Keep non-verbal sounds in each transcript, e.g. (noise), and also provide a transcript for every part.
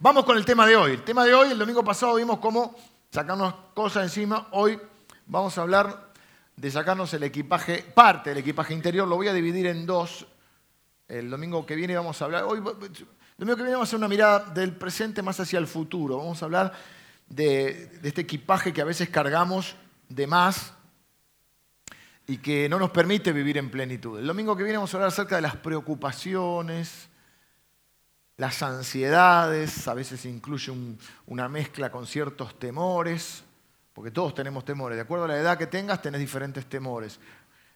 Vamos con el tema de hoy. El tema de hoy, el domingo pasado vimos cómo sacarnos cosas encima. Hoy vamos a hablar de sacarnos el equipaje, parte del equipaje interior. Lo voy a dividir en dos. El domingo que viene vamos a hablar. Hoy, el domingo que viene vamos a hacer una mirada del presente más hacia el futuro. Vamos a hablar de, de este equipaje que a veces cargamos de más y que no nos permite vivir en plenitud. El domingo que viene vamos a hablar acerca de las preocupaciones, las ansiedades, a veces incluye una mezcla con ciertos temores, porque todos tenemos temores. De acuerdo a la edad que tengas, tenés diferentes temores.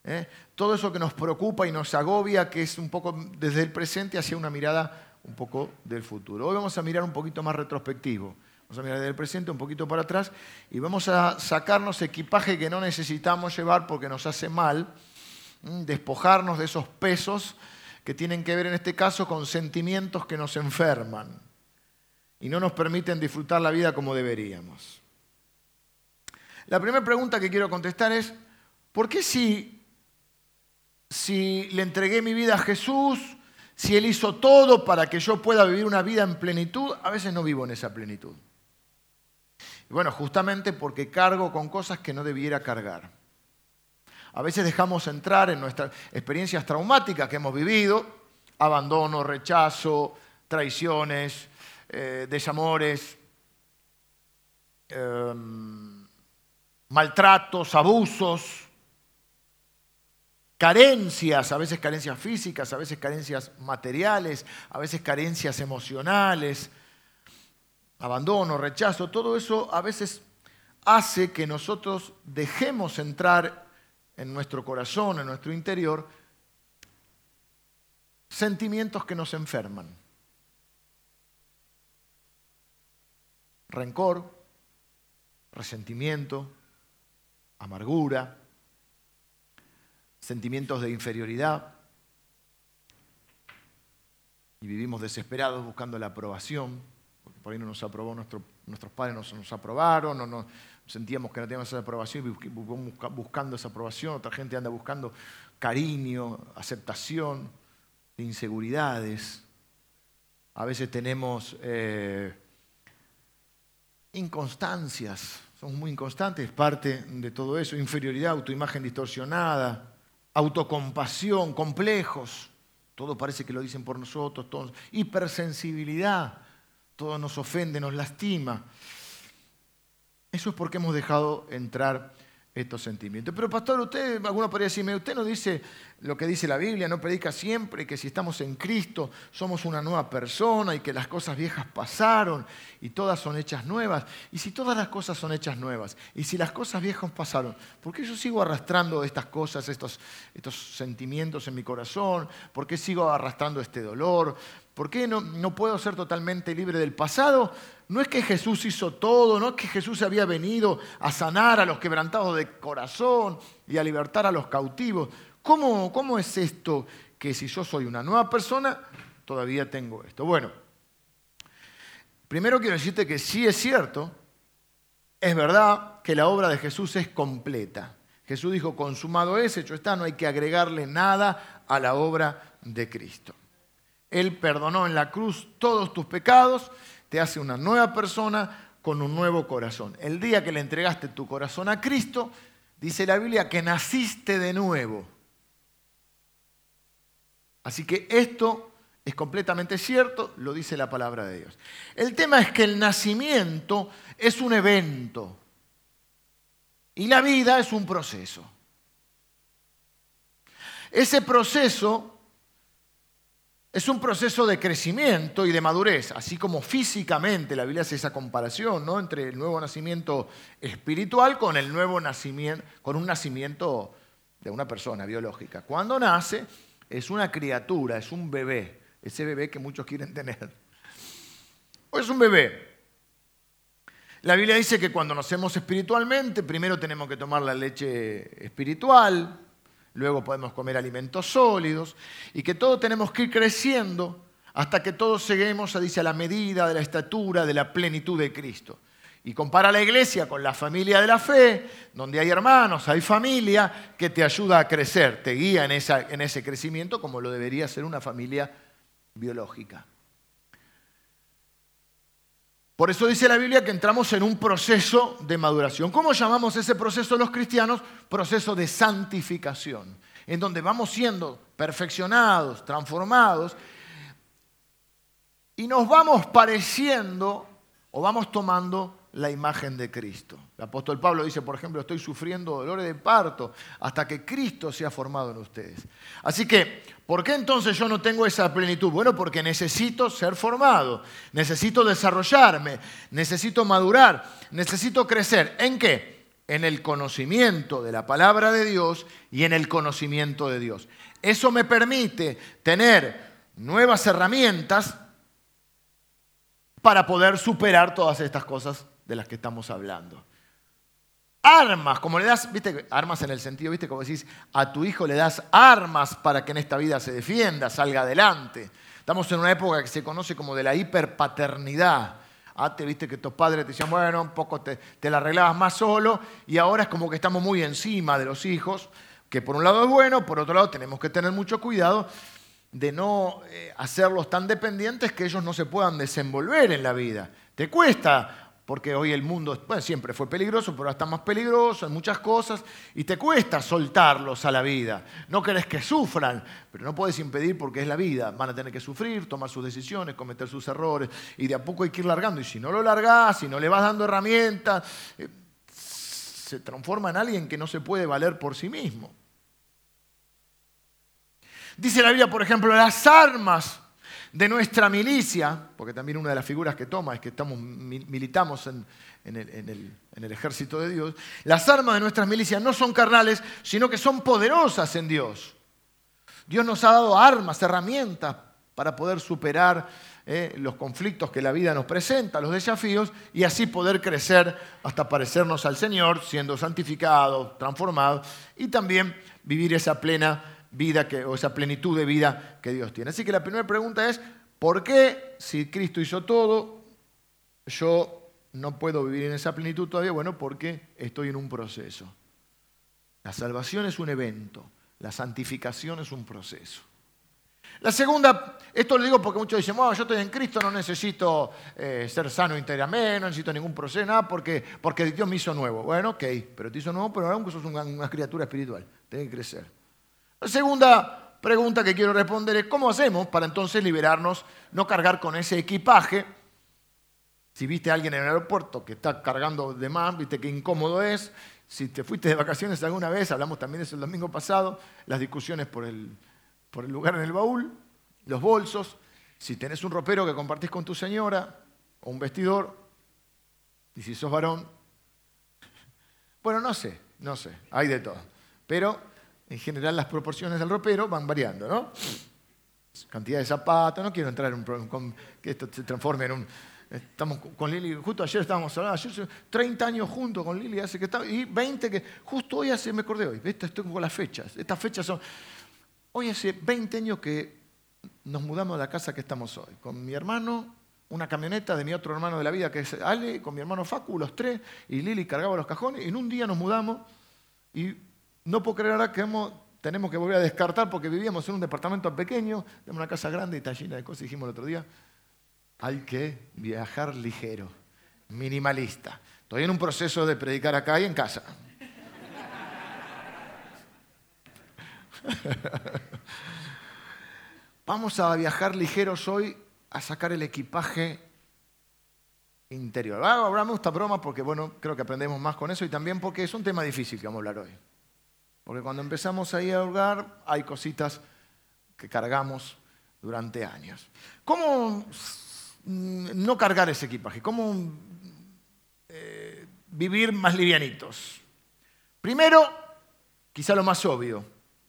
¿eh? Todo eso que nos preocupa y nos agobia, que es un poco desde el presente hacia una mirada un poco del futuro. Hoy vamos a mirar un poquito más retrospectivo. Vamos a mirar desde el presente un poquito para atrás y vamos a sacarnos equipaje que no necesitamos llevar porque nos hace mal, despojarnos de esos pesos que tienen que ver en este caso con sentimientos que nos enferman y no nos permiten disfrutar la vida como deberíamos. La primera pregunta que quiero contestar es, ¿por qué si, si le entregué mi vida a Jesús, si Él hizo todo para que yo pueda vivir una vida en plenitud, a veces no vivo en esa plenitud? Y bueno, justamente porque cargo con cosas que no debiera cargar. A veces dejamos entrar en nuestras experiencias traumáticas que hemos vivido, abandono, rechazo, traiciones, eh, desamores, em, maltratos, abusos, carencias, a veces carencias físicas, a veces carencias materiales, a veces carencias emocionales, abandono, rechazo, todo eso a veces hace que nosotros dejemos entrar en nuestro corazón, en nuestro interior, sentimientos que nos enferman. Rencor, resentimiento, amargura, sentimientos de inferioridad. Y vivimos desesperados buscando la aprobación, porque por ahí no nos aprobó nuestros padres, no nos aprobaron, no, no, sentíamos que no teníamos esa aprobación y buscando esa aprobación, otra gente anda buscando cariño, aceptación, inseguridades. A veces tenemos eh, inconstancias, somos muy inconstantes, parte de todo eso, inferioridad, autoimagen distorsionada, autocompasión, complejos, todo parece que lo dicen por nosotros, todos, hipersensibilidad, todo nos ofende, nos lastima. Eso es porque hemos dejado entrar estos sentimientos. Pero pastor, usted, alguno podría decirme, usted no dice lo que dice la Biblia, no predica siempre que si estamos en Cristo somos una nueva persona y que las cosas viejas pasaron y todas son hechas nuevas. Y si todas las cosas son hechas nuevas y si las cosas viejas pasaron, ¿por qué yo sigo arrastrando estas cosas, estos, estos sentimientos en mi corazón? ¿Por qué sigo arrastrando este dolor? ¿Por qué no, puedo ser totalmente libre del pasado? No es que Jesús hizo todo, no es que Jesús había venido a sanar a los quebrantados de corazón y a libertar a los cautivos. ¿Cómo, ¿Cómo es esto que si yo soy una nueva persona, todavía tengo esto? Bueno, primero quiero decirte que sí es cierto, es verdad que la obra de Jesús es completa. Jesús dijo, consumado es, hecho está, no hay que agregarle nada a la obra de Cristo. Él perdonó en la cruz todos tus pecados te hace una nueva persona con un nuevo corazón. El día que le entregaste tu corazón a Cristo, dice la Biblia que naciste de nuevo. Así que esto es completamente cierto, lo dice la palabra de Dios. El tema es que el nacimiento es un evento y la vida es un proceso. Ese proceso es un proceso de crecimiento y de madurez, así como físicamente la Biblia hace esa comparación ¿no? entre el nuevo nacimiento espiritual con el nuevo nacimiento, con un nacimiento de una persona biológica. Cuando nace es una criatura, es un bebé, ese bebé que muchos quieren tener. O es un bebé. La Biblia dice que cuando nacemos espiritualmente, primero tenemos que tomar la leche espiritual, luego podemos comer alimentos sólidos y que todos tenemos que ir creciendo hasta que todos lleguemos a, dice, a la medida de la estatura de la plenitud de Cristo. Y compara la iglesia con la familia de la fe, donde hay hermanos, hay familia que te ayuda a crecer, te guía en, en ese crecimiento como lo debería ser una familia biológica. Por eso dice la Biblia que entramos en un proceso de maduración. ¿Cómo llamamos ese proceso los cristianos? Proceso de santificación, en donde vamos siendo perfeccionados, transformados, y nos vamos pareciendo o vamos tomando la imagen de Cristo. El apóstol Pablo dice, por ejemplo, estoy sufriendo dolores de parto hasta que Cristo sea formado en ustedes. Así que, ¿por qué entonces yo no tengo esa plenitud? Bueno, porque necesito ser formado, necesito desarrollarme, necesito madurar, necesito crecer. ¿En qué? En el conocimiento de la palabra de Dios y en el conocimiento de Dios. Eso me permite tener nuevas herramientas para poder superar todas estas cosas de las que estamos hablando. Armas, como le das, viste, armas en el sentido, viste, como decís, a tu hijo le das armas para que en esta vida se defienda, salga adelante. Estamos en una época que se conoce como de la hiperpaternidad. Antes viste que tus padres te decían, bueno, un poco te, te la arreglabas más solo, y ahora es como que estamos muy encima de los hijos, que por un lado es bueno, por otro lado tenemos que tener mucho cuidado de no eh, hacerlos tan dependientes que ellos no se puedan desenvolver en la vida. Te cuesta porque hoy el mundo siempre fue peligroso, pero ahora está más peligroso en muchas cosas, y te cuesta soltarlos a la vida. No querés que sufran, pero no puedes impedir porque es la vida. Van a tener que sufrir, tomar sus decisiones, cometer sus errores, y de a poco hay que ir largando. Y si no lo largás, si no le vas dando herramientas, eh, se transforma en alguien que no se puede valer por sí mismo. Dice la Biblia, por ejemplo, las armas de nuestra milicia, porque también una de las figuras que toma es que estamos, militamos en, el, ejército de Dios, las armas de nuestras milicias no son carnales, sino que son poderosas en Dios. Dios nos ha dado armas, herramientas para poder superar eh, los conflictos que la vida nos presenta, los desafíos, y así poder crecer hasta parecernos al Señor, siendo santificados, transformados, y también vivir esa plena vida que, o esa plenitud de vida que Dios tiene. Así que la primera pregunta es, ¿por qué si Cristo hizo todo, yo no puedo vivir en esa plenitud todavía? Bueno, porque estoy en un proceso. La salvación es un evento, la santificación es un proceso. La segunda, esto lo digo porque muchos dicen, yo estoy en Cristo, no necesito eh, ser sano interiormente, no necesito ningún proceso, nada, porque, porque Dios me hizo nuevo. Bueno, ok, pero te hizo nuevo, pero ahora sos una, una criatura espiritual, tienes que crecer. La segunda pregunta que quiero responder es, ¿cómo hacemos para entonces liberarnos, no cargar con ese equipaje? Si viste a alguien en el aeropuerto que está cargando de más, viste qué incómodo es. Si te fuiste de vacaciones alguna vez, hablamos también de eso el domingo pasado, las discusiones por el, por el lugar en el baúl, los bolsos. Si tenés un ropero que compartís con tu señora, o un vestidor, y si sos varón, (laughs) bueno, no sé, no sé, hay de todo. Pero en general las proporciones del ropero van variando, ¿no? Cantidad de zapatos, no quiero entrar en un problema, que esto se transforme en un... Estamos con Lili, justo ayer estábamos hablando, ayer 30 años juntos con Lili, hace que está, y 20 que, justo hoy hace, me acordé hoy, estoy con las fechas, estas fechas son, hoy hace 20 años que nos mudamos a la casa que estamos hoy, con mi hermano, una camioneta de mi otro hermano de la vida que es Ale, con mi hermano Facu, los tres, y Lili cargaba los cajones, y en un día nos mudamos y no puedo creer ahora que tenemos que volver a descartar porque vivíamos en un departamento pequeño, en una casa grande y está llena de cosas, dijimos el otro día. Hay que viajar ligero, minimalista. Estoy en un proceso de predicar acá y en casa. (laughs) Vamos a viajar ligeros hoy a sacar el equipaje interior. Ahora hablamos esta broma porque, bueno, creo que aprendemos más con eso y también porque es un tema difícil que vamos a hablar hoy. Porque cuando empezamos ahí a ahogar, hay cositas que cargamos durante años. ¿Cómo mm, no cargar ese equipaje? ¿Cómo eh, vivir más livianitos? Primero, quizá lo más obvio,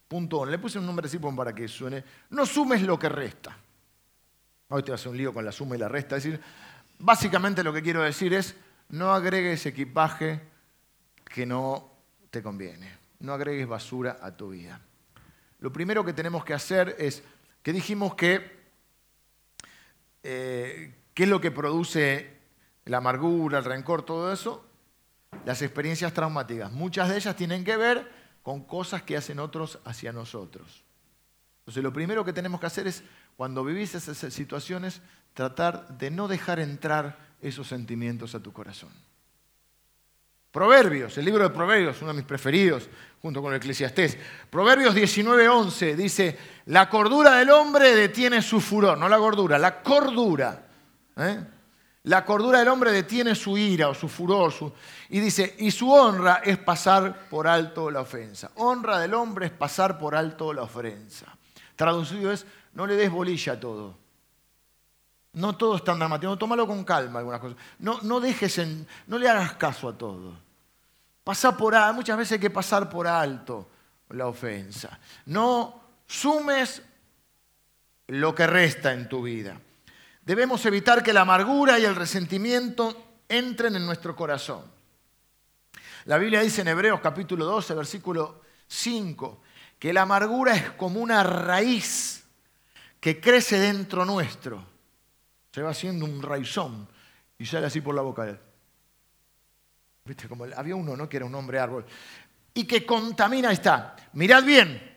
punto Le puse un nombre así para que suene. No sumes lo que resta. Hoy te a un lío con la suma y la resta. Es decir, básicamente lo que quiero decir es, no agregues equipaje que no te conviene no agregues basura a tu vida. Lo primero que tenemos que hacer es, que dijimos que, eh, ¿qué es lo que produce la amargura, el rencor, todo eso? Las experiencias traumáticas. Muchas de ellas tienen que ver con cosas que hacen otros hacia nosotros. Entonces lo primero que tenemos que hacer es, cuando vivís esas situaciones, tratar de no dejar entrar esos sentimientos a tu corazón. Proverbios, el libro de Proverbios, uno de mis preferidos, junto con el Eclesiastés. Proverbios 19:11 dice, la cordura del hombre detiene su furor, no la gordura, la cordura. ¿eh? La cordura del hombre detiene su ira o su furor. y dice, y su honra es pasar por alto la ofensa. Honra del hombre es pasar por alto la ofensa. Traducido es, no le des bolilla a todo. No todo es tan dramático, tómalo con calma algunas cosas. No, no dejes en, no le hagas caso a todo. Pasa por muchas veces hay que pasar por alto la ofensa. No sumes lo que resta en tu vida. Debemos evitar que la amargura y el resentimiento entren en nuestro corazón. La Biblia dice en Hebreos capítulo 12, versículo 5, que la amargura es como una raíz que crece dentro nuestro. Se va haciendo un raizón y sale así por la boca. ¿Viste? Como había uno, ¿no? Que era un hombre árbol. Y que contamina, está. Mirad bien.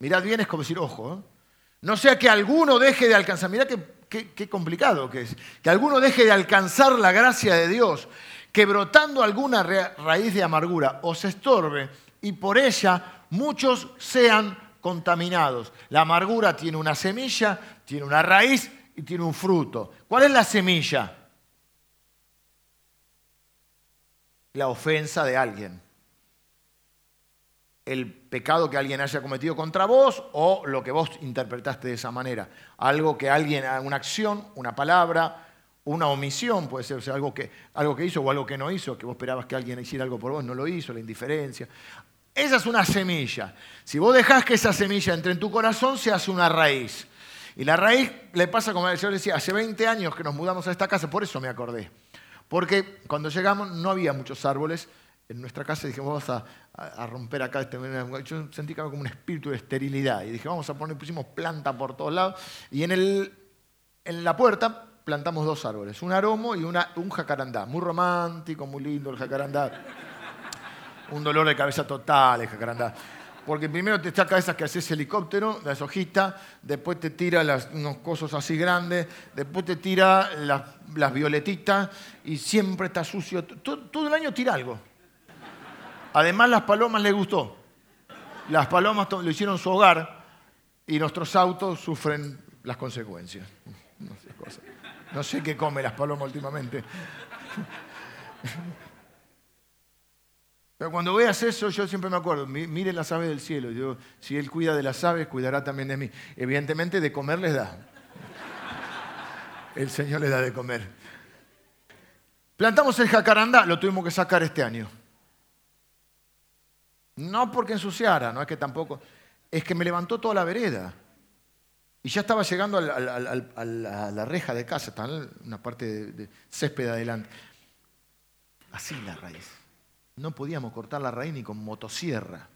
Mirad bien es como decir, ojo. ¿eh? No sea que alguno deje de alcanzar. Mirad qué, complicado que es. Que alguno deje de alcanzar la gracia de Dios, que brotando alguna raíz de amargura os estorbe y por ella muchos sean contaminados. La amargura tiene una semilla, tiene una raíz y tiene un fruto. ¿Cuál es la semilla? La ofensa de alguien el pecado que alguien haya cometido contra vos o lo que vos interpretaste de esa manera. Algo que alguien, una acción, una palabra, una omisión, puede ser algo, que, algo que hizo o algo que no hizo, que vos esperabas que alguien hiciera algo por vos, no lo hizo, la indiferencia. Esa es una semilla. Si vos dejás que esa semilla entre en tu corazón, se hace una raíz. Y la raíz le pasa, como yo decía, hace 20 años que nos mudamos a esta casa, por eso me acordé. Porque cuando llegamos no había muchos árboles, en nuestra casa dijimos, vamos a, romper acá. Este, yo sentí que había como un espíritu de esterilidad. Y dije, vamos a poner, pusimos planta por todos lados. Y en, el, en la puerta plantamos dos árboles, un aromo y una, un jacarandá. Muy romántico, muy lindo el jacarandá. Un dolor de cabeza total el jacarandá. Porque primero te saca esas que haces helicóptero, las hojitas, después te tira unos cosos así grandes, después te tira las, violetitas y siempre está sucio. todo el año tira algo. Además, las palomas les gustó. Las palomas lo hicieron su hogar y nuestros autos sufren las consecuencias. No sé, qué come las palomas últimamente. Pero cuando veas eso, yo siempre me acuerdo, mire las aves del cielo. Yo, si Él cuida de las aves, cuidará también de mí. Evidentemente, de comer les da. (laughs) El Señor les da de comer. Plantamos el jacarandá, lo tuvimos que sacar este año. No porque ensuciara, no es que tampoco, es que me levantó toda la vereda. Y ya estaba llegando a la, reja de casa, estaba una parte de, de césped adelante. Así la raíz. No podíamos cortar la raíz ni con motosierra.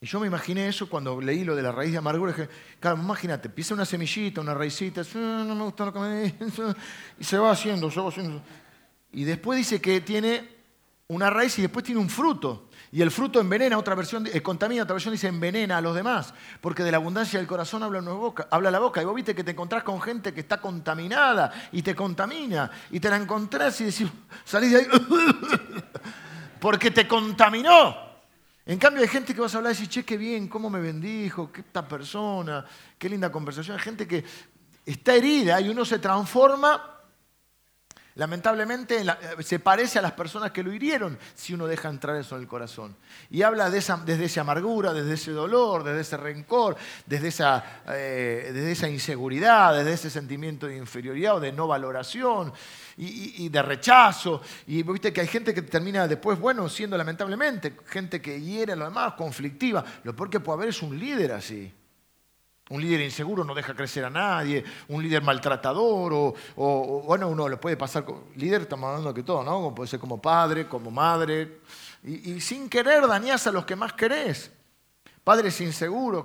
Y yo me imaginé eso cuando leí lo de la raíz de amargura. Dije, claro, imagínate, pisa una semillita, una raicita, no me gusta lo que me y se va haciendo, se va haciendo. Y después dice que tiene una raíz y después tiene un fruto. Y el fruto envenena, otra versión, eh, contamina, otra versión dice envenena a los demás, porque de la abundancia del corazón habla, boca, habla la boca. Y vos viste que te encontrás con gente que está contaminada y te contamina, y te la encontrás y decís, salís de ahí, (laughs) porque te contaminó. En cambio hay gente que vas a hablar y decís, che, qué bien, cómo me bendijo, qué esta persona, qué linda conversación. Hay gente que está herida y uno se transforma lamentablemente se parece a las personas que lo hirieron si uno deja entrar eso en el corazón. Y habla desde esa amargura, desde ese dolor, desde ese rencor, desde esa, eh, desde esa inseguridad, desde ese sentimiento de inferioridad o de no valoración y, de rechazo. Y viste que hay gente que termina después, bueno, siendo lamentablemente gente que hiere a lo demás, conflictiva. Lo peor que puede haber es un líder así. Un líder inseguro no deja crecer a nadie, un líder maltratador, o, bueno, uno lo puede pasar, líder estamos hablando que todo, ¿no? Puede ser como padre, como madre, y, y sin querer dañas a los que más querés. Padres inseguros,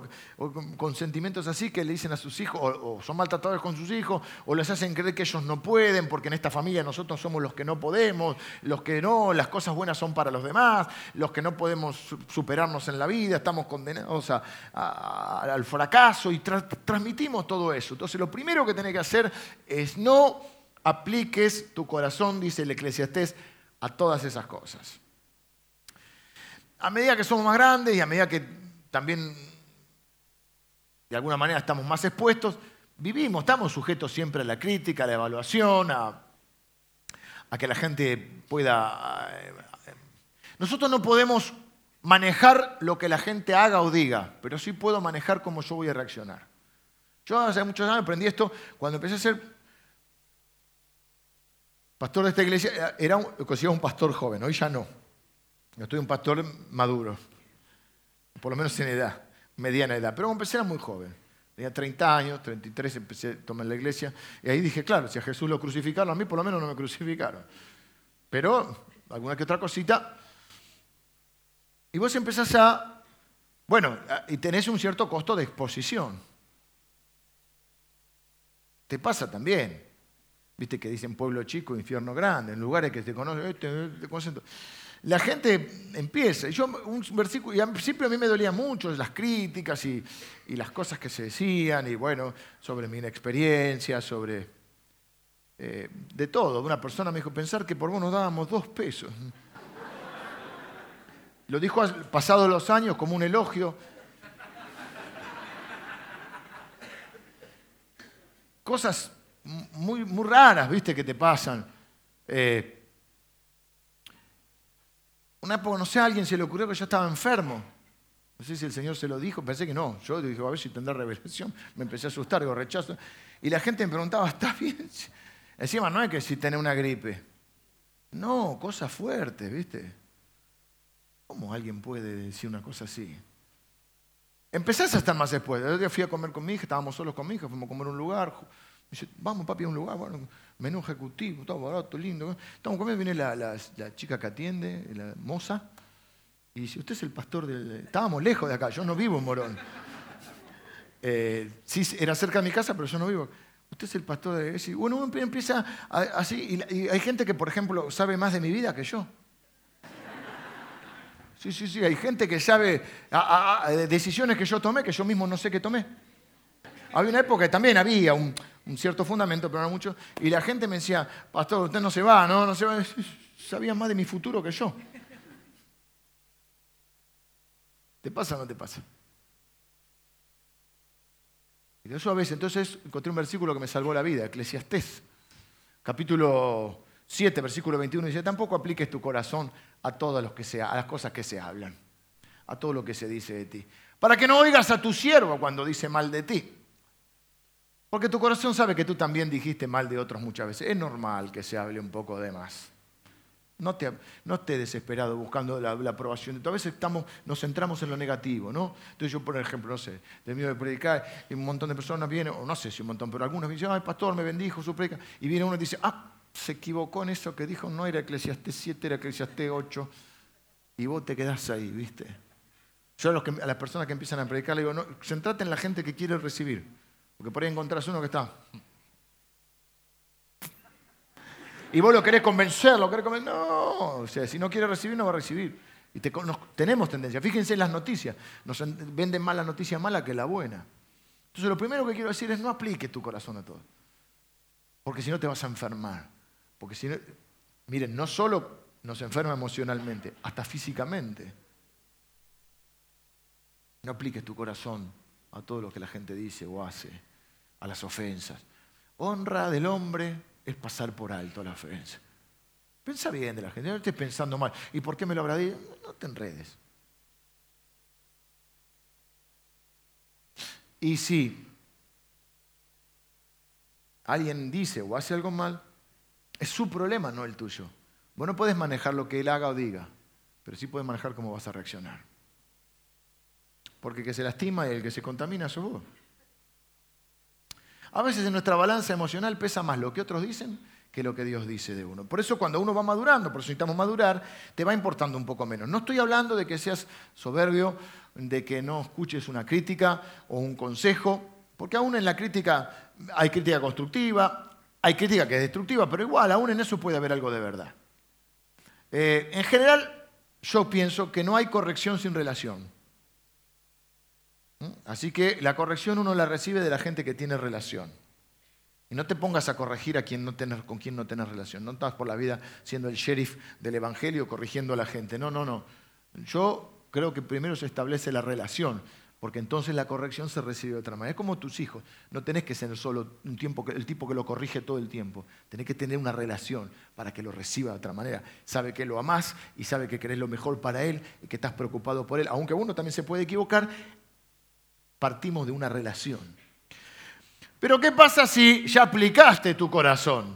con, sentimientos así que le dicen a sus hijos, o, son maltratadores con sus hijos, o les hacen creer que ellos no pueden, porque en esta familia nosotros somos los que no podemos, los que no, las cosas buenas son para los demás, los que no podemos superarnos en la vida, estamos condenados al fracaso y transmitimos todo eso. Entonces lo primero que tenés que hacer es no apliques tu corazón, dice el eclesiastés, a todas esas cosas. A medida que somos más grandes y a medida que también de alguna manera estamos más expuestos, vivimos, estamos sujetos siempre a la crítica, a la evaluación, a, que la gente pueda... Eh, nosotros no podemos manejar lo que la gente haga o diga, pero sí puedo manejar cómo yo voy a reaccionar. Yo hace muchos años aprendí esto cuando empecé a ser pastor de esta iglesia, era un, un pastor joven, hoy ya no. Yo estoy un pastor maduro, por lo menos en edad, mediana edad, pero empecé era muy joven. Tenía 30 años, 33 empecé a tomar la iglesia, y ahí dije, claro, si a Jesús lo crucificaron, a mí por lo menos no me crucificaron. Pero alguna que otra cosita. Y vos empezás a, bueno, y tenés un cierto costo de exposición. Te pasa también. Viste que dicen pueblo chico, infierno grande, en lugares que te conocen, este, este La gente empieza, yo un versículo, y principio a mí me dolía mucho las críticas y, las cosas que se decían, y bueno, sobre mi inexperiencia, sobre eh, de todo. Una persona me dijo, pensar que por vos nos dábamos dos pesos. Lo dijo pasado los años como un elogio. Cosas muy, muy raras, viste, que te pasan. Eh, una época, no sé, a alguien se le ocurrió que yo estaba enfermo. No sé si el Señor se lo dijo, pensé que no. Yo dije, a ver si tendrá revelación. Me empecé a asustar, digo, rechazo. Y la gente me preguntaba, ¿está bien? (laughs) Encima no es que si tenés una gripe. No, cosa fuerte, ¿viste? ¿Cómo alguien puede decir una cosa así? Empezás a estar más después. El día fui a comer con mi hija, estábamos solos con mi hija, fuimos a comer un lugar, Dice, vamos papi a un lugar, bueno, menú ejecutivo, todo barato, lindo. Estamos comiendo, viene la, chica que atiende, la moza, y dice, usted es el pastor del... Estábamos lejos de acá, yo no vivo en Morón. (laughs) Eh, sí, era cerca de mi casa, pero yo no vivo. Usted es el pastor de... Bueno, uno empieza así, y, hay gente que, por ejemplo, sabe más de mi vida que yo. Sí, sí, sí, hay gente que sabe decisiones que yo tomé que yo mismo no sé qué tomé. Había una época que también había un, un cierto fundamento, pero no mucho. Y la gente me decía, pastor, usted no se va, no, no se va. (laughs) Sabía más de mi futuro que yo. ¿Te pasa o no te pasa? Y eso a veces, entonces encontré un versículo que me salvó la vida, Eclesiastés, capítulo 7, versículo 21, dice, tampoco apliques tu corazón a todas que a las cosas que se hablan, a todo lo que se dice de ti, para que no oigas a tu siervo cuando dice mal de ti. Porque tu corazón sabe que tú también dijiste mal de otros muchas veces. Es normal que se hable un poco de más. No te, no estés desesperado buscando la, aprobación. A veces estamos, nos centramos en lo negativo, ¿no? Entonces yo, por ejemplo, no sé, de miedo de predicar, y un montón de personas vienen, o no sé si un montón, pero algunos dicen, ay, pastor, me bendijo su predica. Y viene uno y dice, ah, se equivocó en eso que dijo, no era Eclesiastés 7, era Eclesiastés 8. Y vos te quedás ahí, ¿viste? Yo a, los que, a las personas que empiezan a predicar le digo, no, centrate en la gente que quiere recibir. Porque por ahí encontrás uno que está. Y vos lo querés convencer, lo querés convencer. No, o sea, si no quiere recibir, no va a recibir. Y tenemos tendencia. Fíjense en las noticias. Nos venden más la noticia mala que la buena. Entonces, lo primero que quiero decir es no apliques tu corazón a todo. Porque si no te vas a enfermar. Porque si no, miren, no solo nos enferma emocionalmente, hasta físicamente. No apliques tu corazón a todo lo que la gente dice o hace, a las ofensas. Honra del hombre es pasar por alto la ofensa. Pensa bien de la gente, no estés pensando mal. ¿Y por qué me lo habrá dicho? No te enredes. Y si alguien dice o hace algo mal, es su problema, no el tuyo. Vos no puedes manejar lo que él haga o diga, pero sí puedes manejar cómo vas a reaccionar. Porque el que se lastima y el que se contamina sos vos. A veces en nuestra balanza emocional pesa más lo que otros dicen que lo que Dios dice de uno. Por eso cuando uno va madurando, por eso necesitamos madurar, te va importando un poco menos. No estoy hablando de que seas soberbio, de que no escuches una crítica o un consejo, porque aún en la crítica hay crítica constructiva, hay crítica que es destructiva, pero igual aún en eso puede haber algo de verdad. Eh, en general, yo pienso que no hay corrección sin relación. Así que la corrección uno la recibe de la gente que tiene relación. Y no te pongas a corregir a quien no con quien no tenés relación. No estás por la vida siendo el sheriff del Evangelio corrigiendo a la gente. No, no, no. Yo creo que primero se establece la relación, porque entonces la corrección se recibe de otra manera. Es como tus hijos. No tenés que ser solo un tiempo el tipo que lo corrige todo el tiempo. Tenés que tener una relación para que lo reciba de otra manera. Sabe que lo amás y sabe que querés lo mejor para él y que estás preocupado por él. Aunque uno también se puede equivocar, partimos de una relación. Pero ¿qué pasa si ya aplicaste tu corazón?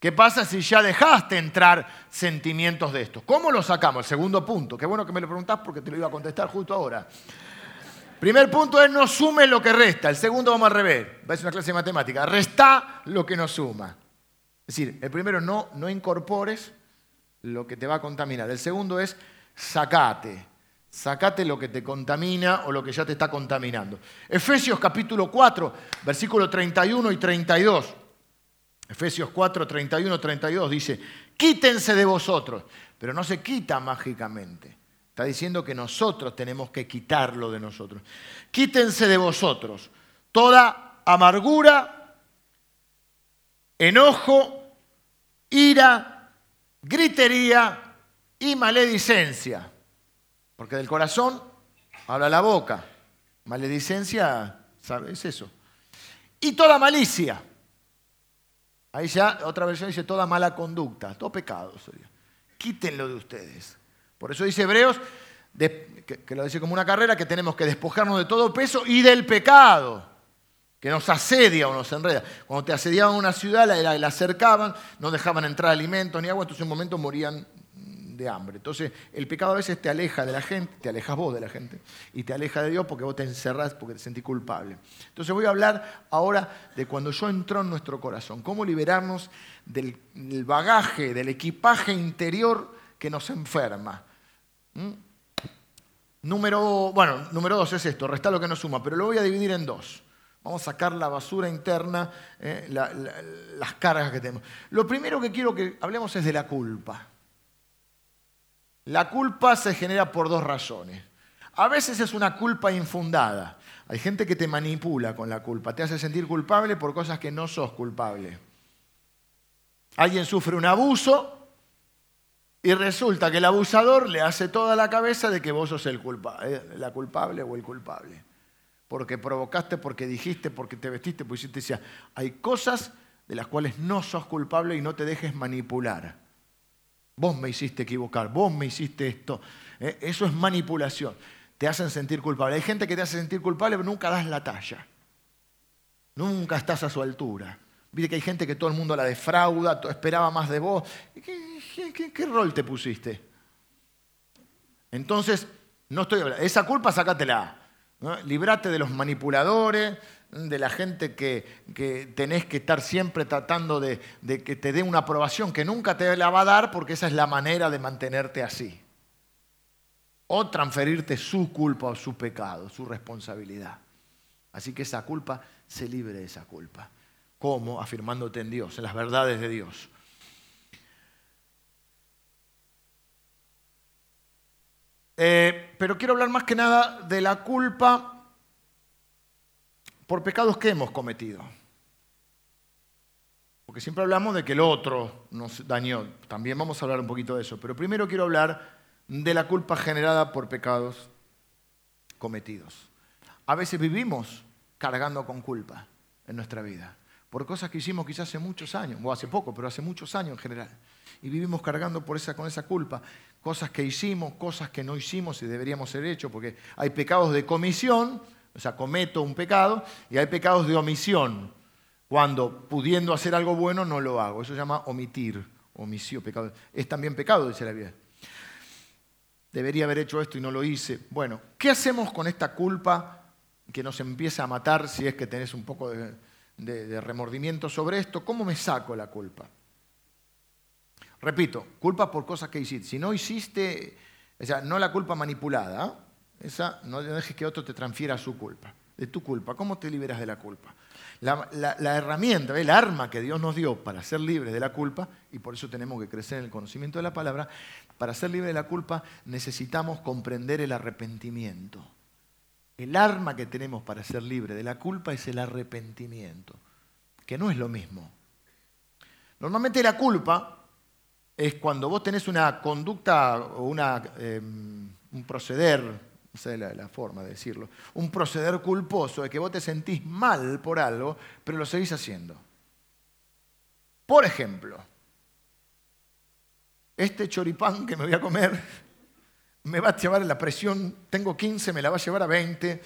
¿Qué pasa si ya dejaste entrar sentimientos de estos? ¿Cómo lo sacamos? El segundo punto. Qué bueno que me lo preguntás porque te lo iba a contestar justo ahora. Primer punto es no sume lo que resta. El segundo vamos al revés. Va a ser una clase de matemática. Resta lo que no suma. Es decir, el primero no, no incorpores lo que te va a contaminar. El segundo es sacate. Sacate lo que te contamina o lo que ya te está contaminando. Efesios capítulo 4, versículo 31 y 32. Efesios 4, 31, 32 dice, quítense de vosotros, pero no se quita mágicamente. Está diciendo que nosotros tenemos que quitarlo de nosotros. Quítense de vosotros toda amargura, enojo, ira, gritería y maledicencia. Porque del corazón habla la boca. Maledicencia, ¿sabes eso? Y toda malicia. Ahí ya otra versión dice toda mala conducta, todo pecado. Quítenlo de ustedes. Por eso dice Hebreos, que, lo dice como una carrera, que tenemos que despojarnos de todo peso y del pecado, que nos asedia o nos enreda. Cuando te asediaban una ciudad, la, la acercaban, no dejaban entrar alimentos ni agua, entonces en un momento morían de hambre. Entonces, el pecado a veces te aleja de la gente, te alejas vos de la gente, y te aleja de Dios porque vos te encerrás, porque te sentís culpable. Entonces voy a hablar ahora de cuando yo entro en nuestro corazón, cómo liberarnos del, bagaje, del equipaje interior que nos enferma. ¿Mm? Número, bueno, número dos es esto, resta lo que nos suma, pero lo voy a dividir en dos. Vamos a sacar la basura interna, eh, las cargas que tenemos. Lo primero que quiero que hablemos es de la culpa. La culpa se genera por dos razones. A veces es una culpa infundada. Hay gente que te manipula con la culpa, te hace sentir culpable por cosas que no sos culpable. Alguien sufre un abuso y resulta que el abusador le hace toda la cabeza de que vos sos eh, la culpable o el culpable. Porque provocaste, porque dijiste, porque te vestiste, porque hiciste. Hay cosas de las cuales no sos culpable y no te dejes manipular. Vos me hiciste equivocar, vos me hiciste esto. Eh, eso es manipulación. Te hacen sentir culpable. Hay gente que te hace sentir culpable, pero nunca das la talla. Nunca estás a su altura. Viste que hay gente que todo el mundo la defrauda, esperaba más de vos. ¿Qué, rol te pusiste? Entonces, no estoy Esa culpa, sácatela. Librate de los manipuladores, de la gente que, tenés que estar siempre tratando de, de, que te dé una aprobación que nunca te la va a dar porque esa es la manera de mantenerte así. O transferirte su culpa o su pecado, su responsabilidad. Así que esa culpa, se libre de esa culpa. ¿Cómo? Afirmándote en Dios, en las verdades de Dios. Eh, pero quiero hablar más que nada de la culpa por pecados que hemos cometido. Porque siempre hablamos de que el otro nos dañó. También vamos a hablar un poquito de eso. Pero primero quiero hablar de la culpa generada por pecados cometidos. A veces vivimos cargando con culpa en nuestra vida. Por cosas que hicimos quizás hace muchos años, o hace poco, pero hace muchos años en general. Y vivimos cargando con esa culpa. Cosas que hicimos, cosas que no hicimos y deberíamos ser hechos, porque hay pecados de comisión o sea, cometo un pecado y hay pecados de omisión, cuando pudiendo hacer algo bueno no lo hago. Eso se llama omitir, omisión, pecado. Es también pecado, dice la Biblia. Debería haber hecho esto y no lo hice. Bueno, ¿qué hacemos con esta culpa que nos empieza a matar si es que tenés un poco de, de remordimiento sobre esto? ¿Cómo me saco la culpa? Repito, culpa por cosas que hiciste. Si no hiciste, o sea, no la culpa manipulada, esa, no dejes que otro te transfiera su culpa, de tu culpa. ¿Cómo te liberas de la culpa? La, herramienta, el arma que Dios nos dio para ser libres de la culpa, y por eso tenemos que crecer en el conocimiento de la palabra, para ser libres de la culpa necesitamos comprender el arrepentimiento. El arma que tenemos para ser libres de la culpa es el arrepentimiento. que no es lo mismo. Normalmente la culpa es cuando vos tenés una conducta o una, em, un proceder, sé la, la, forma de decirlo, un proceder culposo de que vos te sentís mal por algo, pero lo seguís haciendo. Por ejemplo, este choripán que me voy a comer me va a llevar la presión, tengo 15, me la va a llevar a 20,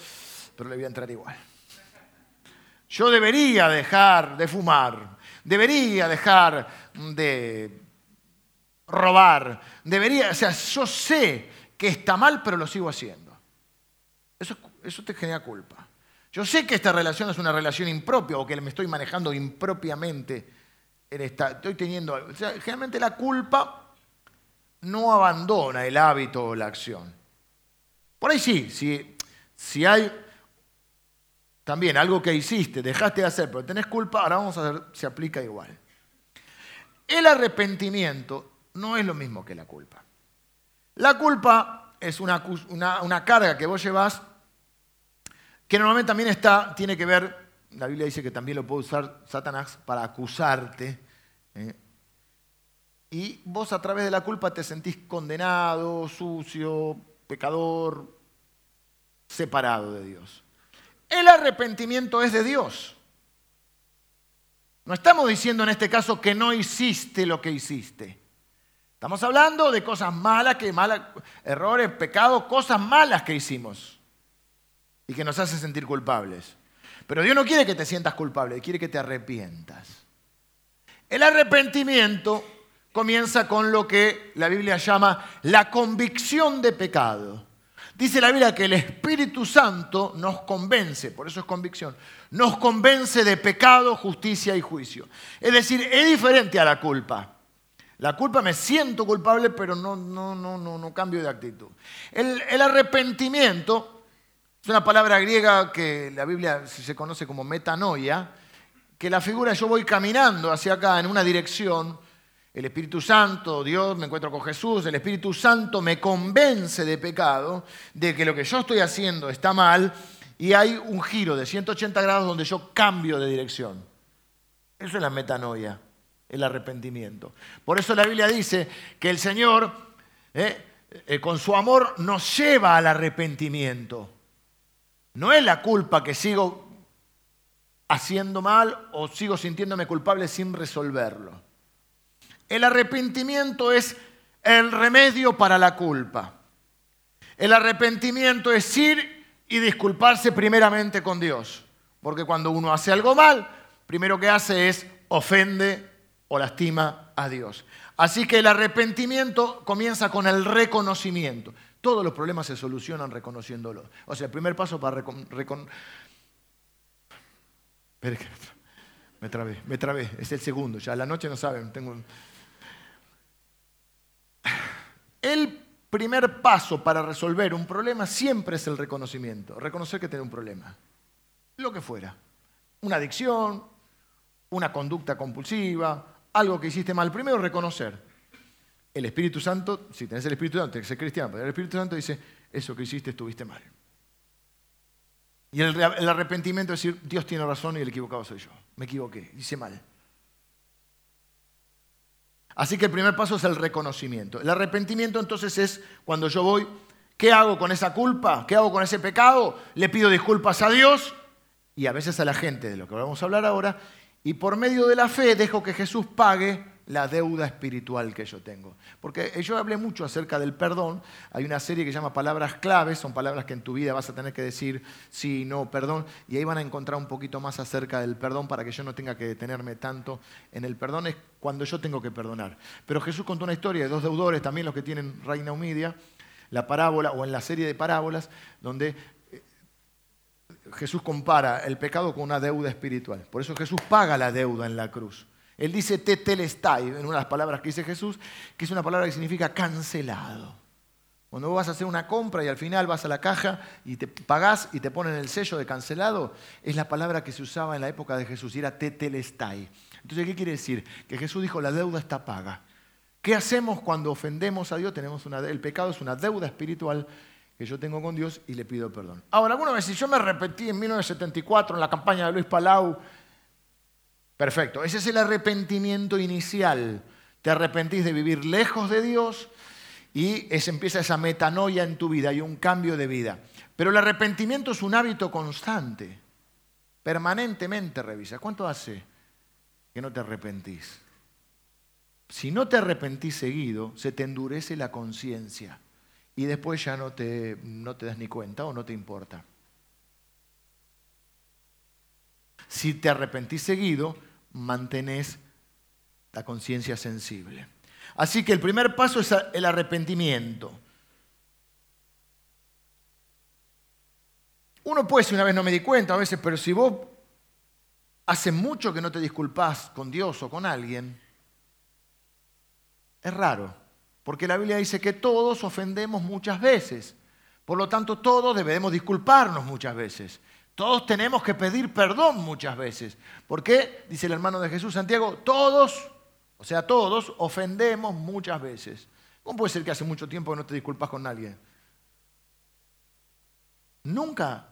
pero le voy a entrar igual. Yo debería dejar de fumar, debería dejar de robar, debería, o sea, yo sé que está mal, pero lo sigo haciendo. Eso, eso te genera culpa. Yo sé que esta relación es una relación impropia o que me estoy manejando impropiamente en esta, estoy teniendo, o generalmente la culpa no abandona el hábito o la acción. Por ahí sí, si, si hay también algo que hiciste, dejaste de hacer, pero tenés culpa, ahora vamos a ver si aplica igual. El arrepentimiento no es lo mismo que la culpa. La culpa es una, una, carga que vos llevas que normalmente también está, tiene que ver, la Biblia dice que también lo puede usar Satanás para acusarte. ¿eh? Y vos a través de la culpa te sentís condenado, sucio, pecador, separado de Dios. El arrepentimiento es de Dios. No estamos diciendo en este caso que no hiciste lo que hiciste. Estamos hablando de cosas malas, que malas, errores, pecados, cosas malas que hicimos y que nos hace sentir culpables. Pero Dios no quiere que te sientas culpable, quiere que te arrepientas. El arrepentimiento comienza con lo que la Biblia llama la convicción de pecado. Dice la Biblia que el Espíritu Santo nos convence, por eso es convicción, nos convence de pecado, justicia y juicio. Es decir, es diferente a la culpa. La culpa me siento culpable, pero no, no, no, no, no cambio de actitud. El, el arrepentimiento es una palabra griega que la Biblia se conoce como metanoia, que la figura yo voy caminando hacia acá en una dirección el Espíritu Santo, Dios, me encuentro con Jesús, el Espíritu Santo me convence de pecado, de que lo que yo estoy haciendo está mal, y hay un giro de 180 grados donde yo cambio de dirección. Eso es la metanoia, el arrepentimiento. Por eso la Biblia dice que el Señor, eh, eh, con su amor, nos lleva al arrepentimiento. No es la culpa que sigo haciendo mal o sigo sintiéndome culpable sin resolverlo. El arrepentimiento es el remedio para la culpa. El arrepentimiento es ir y disculparse primeramente con Dios. Porque cuando uno hace algo mal, primero que hace es ofende o lastima a Dios. Así que el arrepentimiento comienza con el reconocimiento. Todos los problemas se solucionan reconociéndolo. O sea, el primer paso para reconocer... Me trabé, me trabé. Es el segundo. Ya la noche no saben. Tengo el primer paso para resolver un problema siempre es el reconocimiento, reconocer que tiene un problema, lo que fuera, una adicción, una conducta compulsiva, algo que hiciste mal. Primero reconocer. El Espíritu Santo, si tenés el Espíritu Santo, tienes que ser cristiano, pero el Espíritu Santo dice, eso que hiciste estuviste mal. Y el, el arrepentimiento es decir, Dios tiene razón y el equivocado soy yo. Me equivoqué, hice mal. Así que el primer paso es el reconocimiento. El arrepentimiento entonces es cuando yo voy, ¿qué hago con esa culpa? ¿Qué hago con ese pecado? Le pido disculpas a Dios y a veces a la gente, de lo que vamos a hablar ahora, y por medio de la fe dejo que Jesús pague la deuda espiritual que yo tengo. Porque yo hablé mucho acerca del perdón. Hay una serie que se llama Palabras Claves, son palabras que en tu vida vas a tener que decir sí, no, perdón, y ahí van a encontrar un poquito más acerca del perdón para que yo no tenga que detenerme tanto en el perdón, es cuando yo tengo que perdonar. Pero Jesús contó una historia de dos deudores, también los que tienen Reina Humidia, la parábola o en la serie de parábolas, donde eh, Jesús compara el pecado con una deuda espiritual. Por eso Jesús paga la deuda en la cruz. Él dice tetelestai, en una de las palabras que dice Jesús, que es una palabra que significa cancelado. Cuando vos vas a hacer una compra y al final vas a la caja y te pagás y te ponen el sello de cancelado, es la palabra que se usaba en la época de Jesús y era tetelestai. Entonces, ¿qué quiere decir? Que Jesús dijo, la deuda está paga. ¿Qué hacemos cuando ofendemos a Dios? Tenemos el pecado es una deuda espiritual que yo tengo con Dios y le pido perdón. Ahora, alguna vez, si yo me repetí en 1974 en la campaña de Luis Palau, Perfecto, ese es el arrepentimiento inicial. Te arrepentís de vivir lejos de Dios y es, empieza esa metanoia en tu vida y un cambio de vida. Pero el arrepentimiento es un hábito constante. Permanentemente revisa. ¿Cuánto hace que no te arrepentís? Si no te arrepentís seguido, se te endurece la conciencia y después ya no te, no te das ni cuenta o no te importa. Si te arrepentís seguido, mantenés la conciencia sensible. Así que el primer paso es el arrepentimiento. Uno puede decir, una vez no me di cuenta a veces, pero si vos hace mucho que no te disculpás con Dios o con alguien, es raro, porque la Biblia dice que todos ofendemos muchas veces. Por lo tanto, todos debemos disculparnos muchas veces. Todos tenemos que pedir perdón muchas veces. ¿Por qué? Dice el hermano de Jesús Santiago, todos, o sea, todos ofendemos muchas veces. ¿Cómo puede ser que hace mucho tiempo que no te disculpas con nadie? Nunca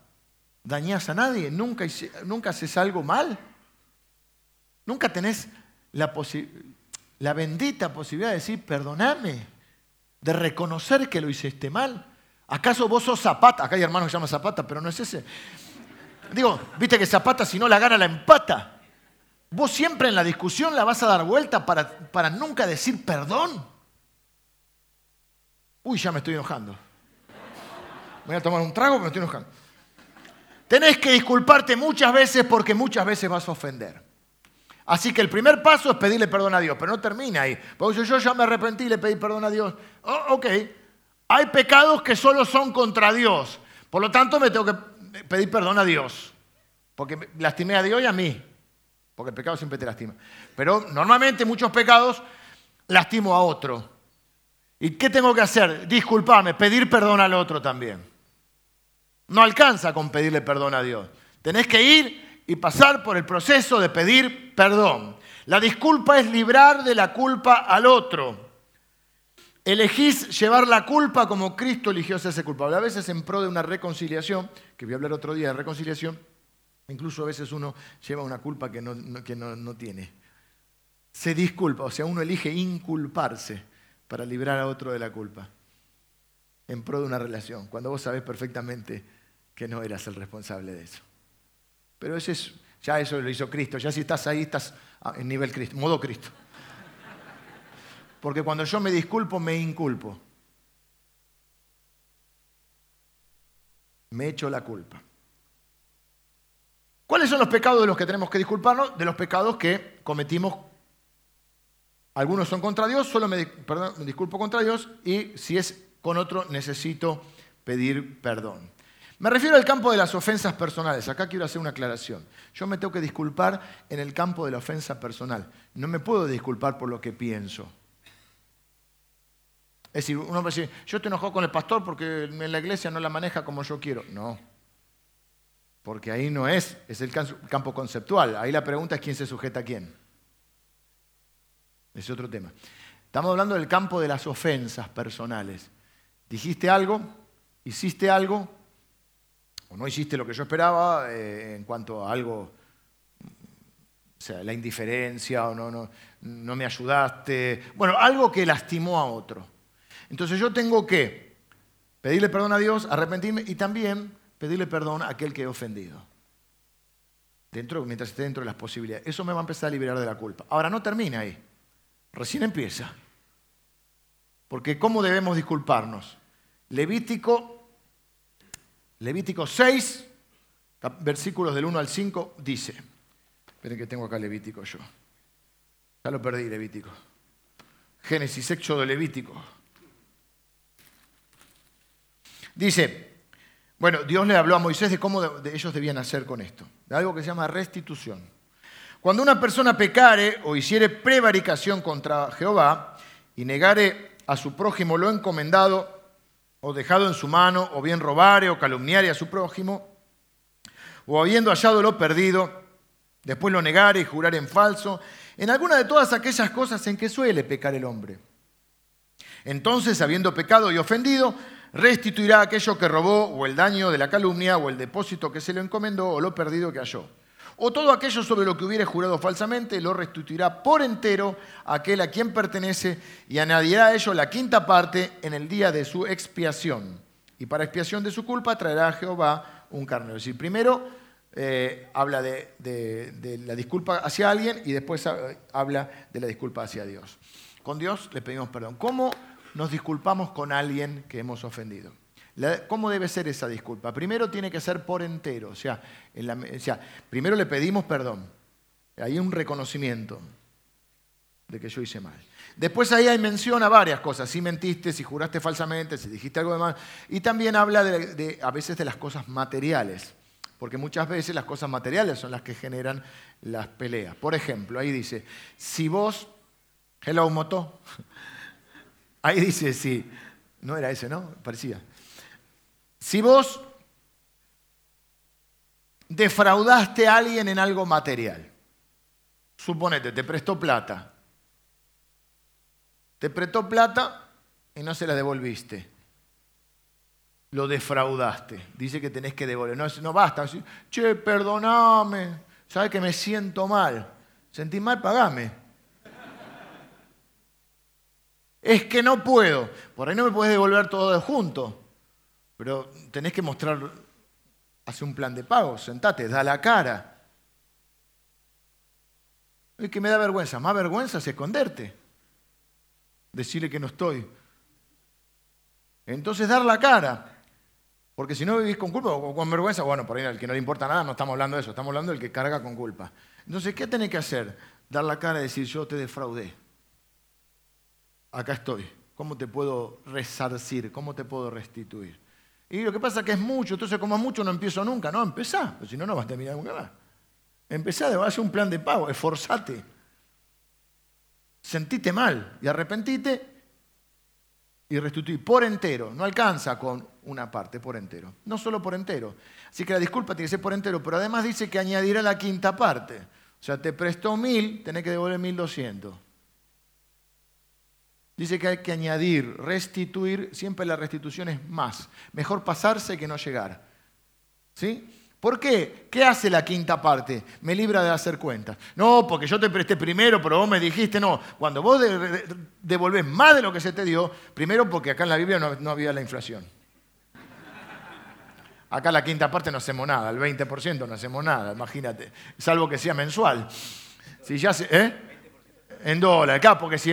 dañás a nadie, nunca, haces algo mal. Nunca tenés la, bendita posibilidad de decir, perdoname, de reconocer que lo hiciste mal. ¿Acaso vos sos Zapata? Acá hay hermanos que llaman Zapata, pero no es ese. Digo, viste que Zapata si no la gana la empata. Vos siempre en la discusión la vas a dar vuelta para, para nunca decir perdón. Uy, ya me estoy enojando. Voy a tomar un trago, pero me estoy enojando. Tenés que disculparte muchas veces porque muchas veces vas a ofender. Así que el primer paso es pedirle perdón a Dios, pero no termina ahí. Porque yo ya me arrepentí y le pedí perdón a Dios. Oh, ok, hay pecados que solo son contra Dios. Por lo tanto, me tengo que pedir perdón a Dios, porque lastimé a Dios y a mí, porque el pecado siempre te lastima. Pero normalmente muchos pecados lastimo a otro. ¿Y qué tengo que hacer? Disculparme, pedir perdón al otro también. No alcanza con pedirle perdón a Dios. Tenés que ir y pasar por el proceso de pedir perdón. La disculpa es librar de la culpa al otro. Elegís llevar la culpa como Cristo eligió ser culpable. A veces en pro de una reconciliación, que voy a hablar otro día de reconciliación, incluso a veces uno lleva una culpa que no, que no tiene. Se disculpa, o sea, uno elige inculparse para librar a otro de la culpa, en pro de una relación, cuando vos sabés perfectamente que no eras el responsable de eso. Pero ese es, ya eso lo hizo Cristo, ya si estás ahí estás en nivel Cristo, modo Cristo. Porque cuando yo me disculpo, me inculpo. Me echo la culpa. ¿Cuáles son los pecados de los que tenemos que disculparnos? De los pecados que cometimos. Algunos son contra Dios, solo me, me disculpo contra Dios y si es con otro necesito pedir perdón. Me refiero al campo de las ofensas personales. Acá quiero hacer una aclaración. Yo me tengo que disculpar en el campo de la ofensa personal. No me puedo disculpar por lo que pienso. Es decir, uno puede decir, yo estoy enojado con el pastor porque en la iglesia no la maneja como yo quiero. No, porque ahí no es, es el campo conceptual. Ahí la pregunta es quién se sujeta a quién. Es otro tema. Estamos hablando del campo de las ofensas personales. Dijiste algo, hiciste algo, o no hiciste lo que yo esperaba eh, en cuanto a algo, o sea, la indiferencia, o no, no, no me ayudaste. Bueno, algo que lastimó a otro. Entonces yo tengo que pedirle perdón a Dios, arrepentirme y también pedirle perdón a aquel que he ofendido. Dentro, mientras esté dentro de las posibilidades. Eso me va a empezar a liberar de la culpa. Ahora no termina ahí. Recién empieza. Porque ¿cómo debemos disculparnos? Levítico, Levítico 6, versículos del 1 al 5, dice. Esperen que tengo acá Levítico yo. Ya lo perdí, Levítico. Génesis, de Levítico. Dice, bueno, Dios le habló a Moisés de cómo ellos debían hacer con esto, de algo que se llama restitución. Cuando una persona pecare o hiciere prevaricación contra Jehová y negare a su prójimo lo encomendado o dejado en su mano, o bien robare o calumniare a su prójimo, o habiendo hallado lo perdido, después lo negare y jurare en falso, en alguna de todas aquellas cosas en que suele pecar el hombre. Entonces, habiendo pecado y ofendido, restituirá aquello que robó, o el daño de la calumnia, o el depósito que se le encomendó, o lo perdido que halló. o todo aquello sobre lo que hubiere jurado falsamente, lo restituirá por entero a aquel a quien pertenece y añadirá a ello la quinta parte en el día de su expiación. Y para expiación de su culpa traerá a Jehová un carnero. Es decir, primero eh, habla de, de la disculpa hacia alguien y después habla de la disculpa hacia Dios. Con Dios le pedimos perdón. ¿Cómo nos disculpamos con alguien que hemos ofendido? ¿Cómo debe ser esa disculpa? Primero tiene que ser por entero, o sea, primero le pedimos perdón. Hay un reconocimiento de que yo hice mal. Después ahí hay mención a varias cosas, si mentiste, si juraste falsamente, si dijiste algo de mal. Y también habla de, a veces de las cosas materiales, porque muchas veces las cosas materiales son las que generan las peleas. Por ejemplo, ahí dice, si vos, hello moto, ahí dice, sí, no era ese, ¿no? Parecía. Si vos defraudaste a alguien en algo material, suponete, te prestó plata, te prestó plata y no se la devolviste. Lo defraudaste. Dice que tenés que devolver. No, no basta. Che, perdoname. ¿Sabes que me siento mal? ¿Sentí mal? Pagame. Es que no puedo. Por ahí no me puedes devolver todo junto. Pero tenés que mostrar, hace un plan de pago, sentate, da la cara. Es que me da vergüenza. Más vergüenza es esconderte. Decirle que no estoy. Entonces dar la cara. Porque si no vivís con culpa o con vergüenza, bueno, por ahí al que no le importa nada, no estamos hablando de eso, estamos hablando del que carga con culpa. Entonces, ¿qué tenés que hacer? Dar la cara y decir, yo te defraudé. Acá estoy. ¿Cómo te puedo resarcir? ¿Cómo te puedo restituir? Y lo que pasa es que es mucho, entonces como es mucho no empiezo nunca. No, empezá, si no, no vas a terminar nunca más. Empezá, hacer un plan de pago, esforzate. Sentite mal y arrepentite y restituí por entero. No alcanza con una parte, por entero. No solo por entero. Así que la disculpa tiene que ser por entero, pero además dice que añadirá la quinta parte. O sea, te prestó mil, tenés que devolver mil doscientos. Dice que hay que añadir, restituir, siempre la restitución es más. Mejor pasarse que no llegar. ¿Sí? ¿Por qué? ¿Qué hace la quinta parte? Me libra de hacer cuentas. No, porque yo te presté primero, pero vos me dijiste, no. Cuando vos devolvés más de lo que se te dio, primero porque acá en la Biblia no, había la inflación. Acá la quinta parte no hacemos nada, el 20% no hacemos nada, imagínate, salvo que sea mensual. Si ya se, ¿eh? En dólares, acá, porque si,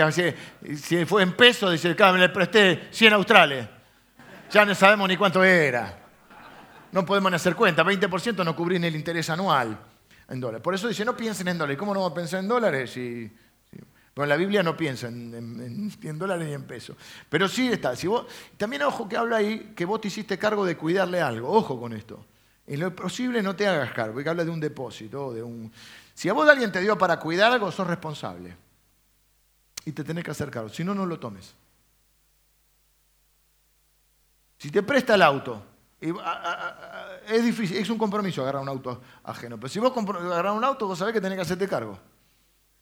fue en pesos, dice, acá me le presté 100 australes. Ya no sabemos ni cuánto era. No podemos ni hacer cuenta, 20% no cubrir ni el interés anual en dólares. Por eso dice, no piensen en dólares. ¿Cómo no vamos a pensar en dólares? Si, Bueno, en la Biblia no piensa en, en, dólares ni en pesos. Pero sí está. Si vos, también ojo que habla ahí que vos te hiciste cargo de cuidarle algo. Ojo con esto. En lo posible no te hagas cargo, porque habla de un depósito. De un... Si a vos alguien te dio para cuidar algo, sos responsable y te tenés que hacer cargo. Si no, no lo tomes. Si te presta el auto, es difícil, es un compromiso agarrar un auto ajeno. Pero si vos agarrás un auto, vos sabés que tenés que hacerte cargo.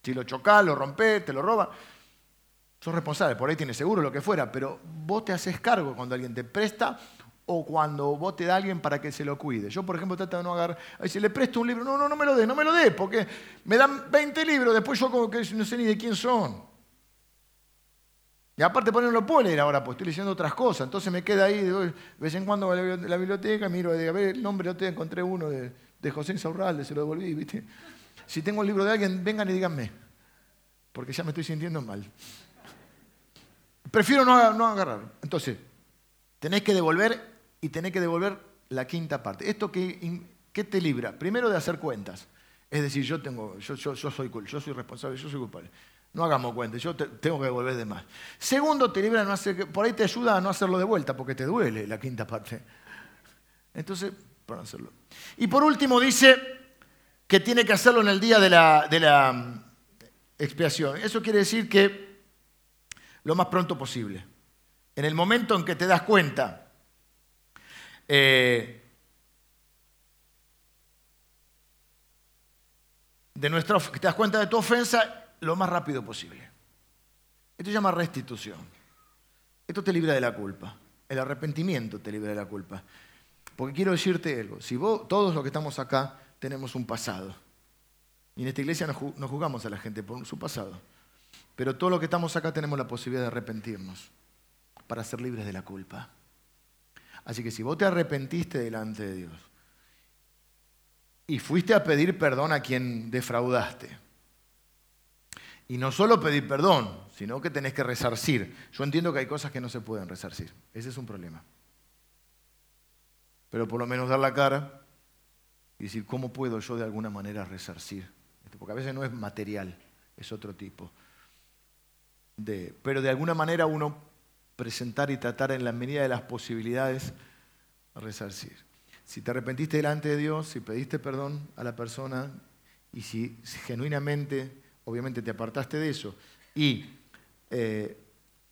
Si lo chocás, lo rompés, te lo robas, sos responsable. Por ahí tienes seguro, lo que fuera. Pero vos te haces cargo cuando alguien te presta o cuando vos te da a alguien para que se lo cuide. Yo, por ejemplo, trato de no agarrar. Si le presto un libro, no, no, no me lo dé, no me lo dé, porque me dan 20 libros, después yo como que no sé ni de quién son. Y aparte por no lo puedo leer ahora, pues estoy leyendo otras cosas. Entonces me queda ahí, de vez en cuando voy a la biblioteca, miro, a ver, el nombre, te encontré uno de, José Insaurralde, se lo devolví, ¿viste? Si tengo el libro de alguien, vengan y díganme, porque ya me estoy sintiendo mal. Prefiero no, no agarrar. Entonces, tenés que devolver y tenés que devolver la quinta parte. ¿Esto qué, qué te libra? Primero de hacer cuentas. Es decir, yo, tengo, yo, yo, yo, soy, yo soy responsable, yo soy culpable. No hagamos cuenta, yo tengo que devolver de más. Segundo, te libra no hacer, por ahí te ayuda a no hacerlo de vuelta, porque te duele la quinta parte. Entonces, para hacerlo. Y por último dice que tiene que hacerlo en el día de la, mm, expiación. Eso quiere decir que lo más pronto posible. En el momento en que te das cuenta eh, de nuestra, te das cuenta de tu ofensa lo más rápido posible. Esto se llama restitución. Esto te libra de la culpa. El arrepentimiento te libra de la culpa. Porque quiero decirte algo, si vos, todos los que estamos acá, tenemos un pasado. Y en esta iglesia no juzgamos a la gente por su pasado. Pero todo lo que estamos acá tenemos la posibilidad de arrepentirnos para ser libres de la culpa. Así que si vos te arrepentiste delante de Dios y fuiste a pedir perdón a quien defraudaste, y no solo pedir perdón, sino que tenés que resarcir. Yo entiendo que hay cosas que no se pueden resarcir. Ese es un problema. Pero por lo menos dar la cara y decir, ¿cómo puedo yo de alguna manera resarcir? Porque a veces no es material, es otro tipo. De, pero de alguna manera uno presentar y tratar en la medida de las posibilidades resarcir. Si te arrepentiste delante de Dios, si pediste perdón a la persona y si genuinamente obviamente te apartaste de eso y eh,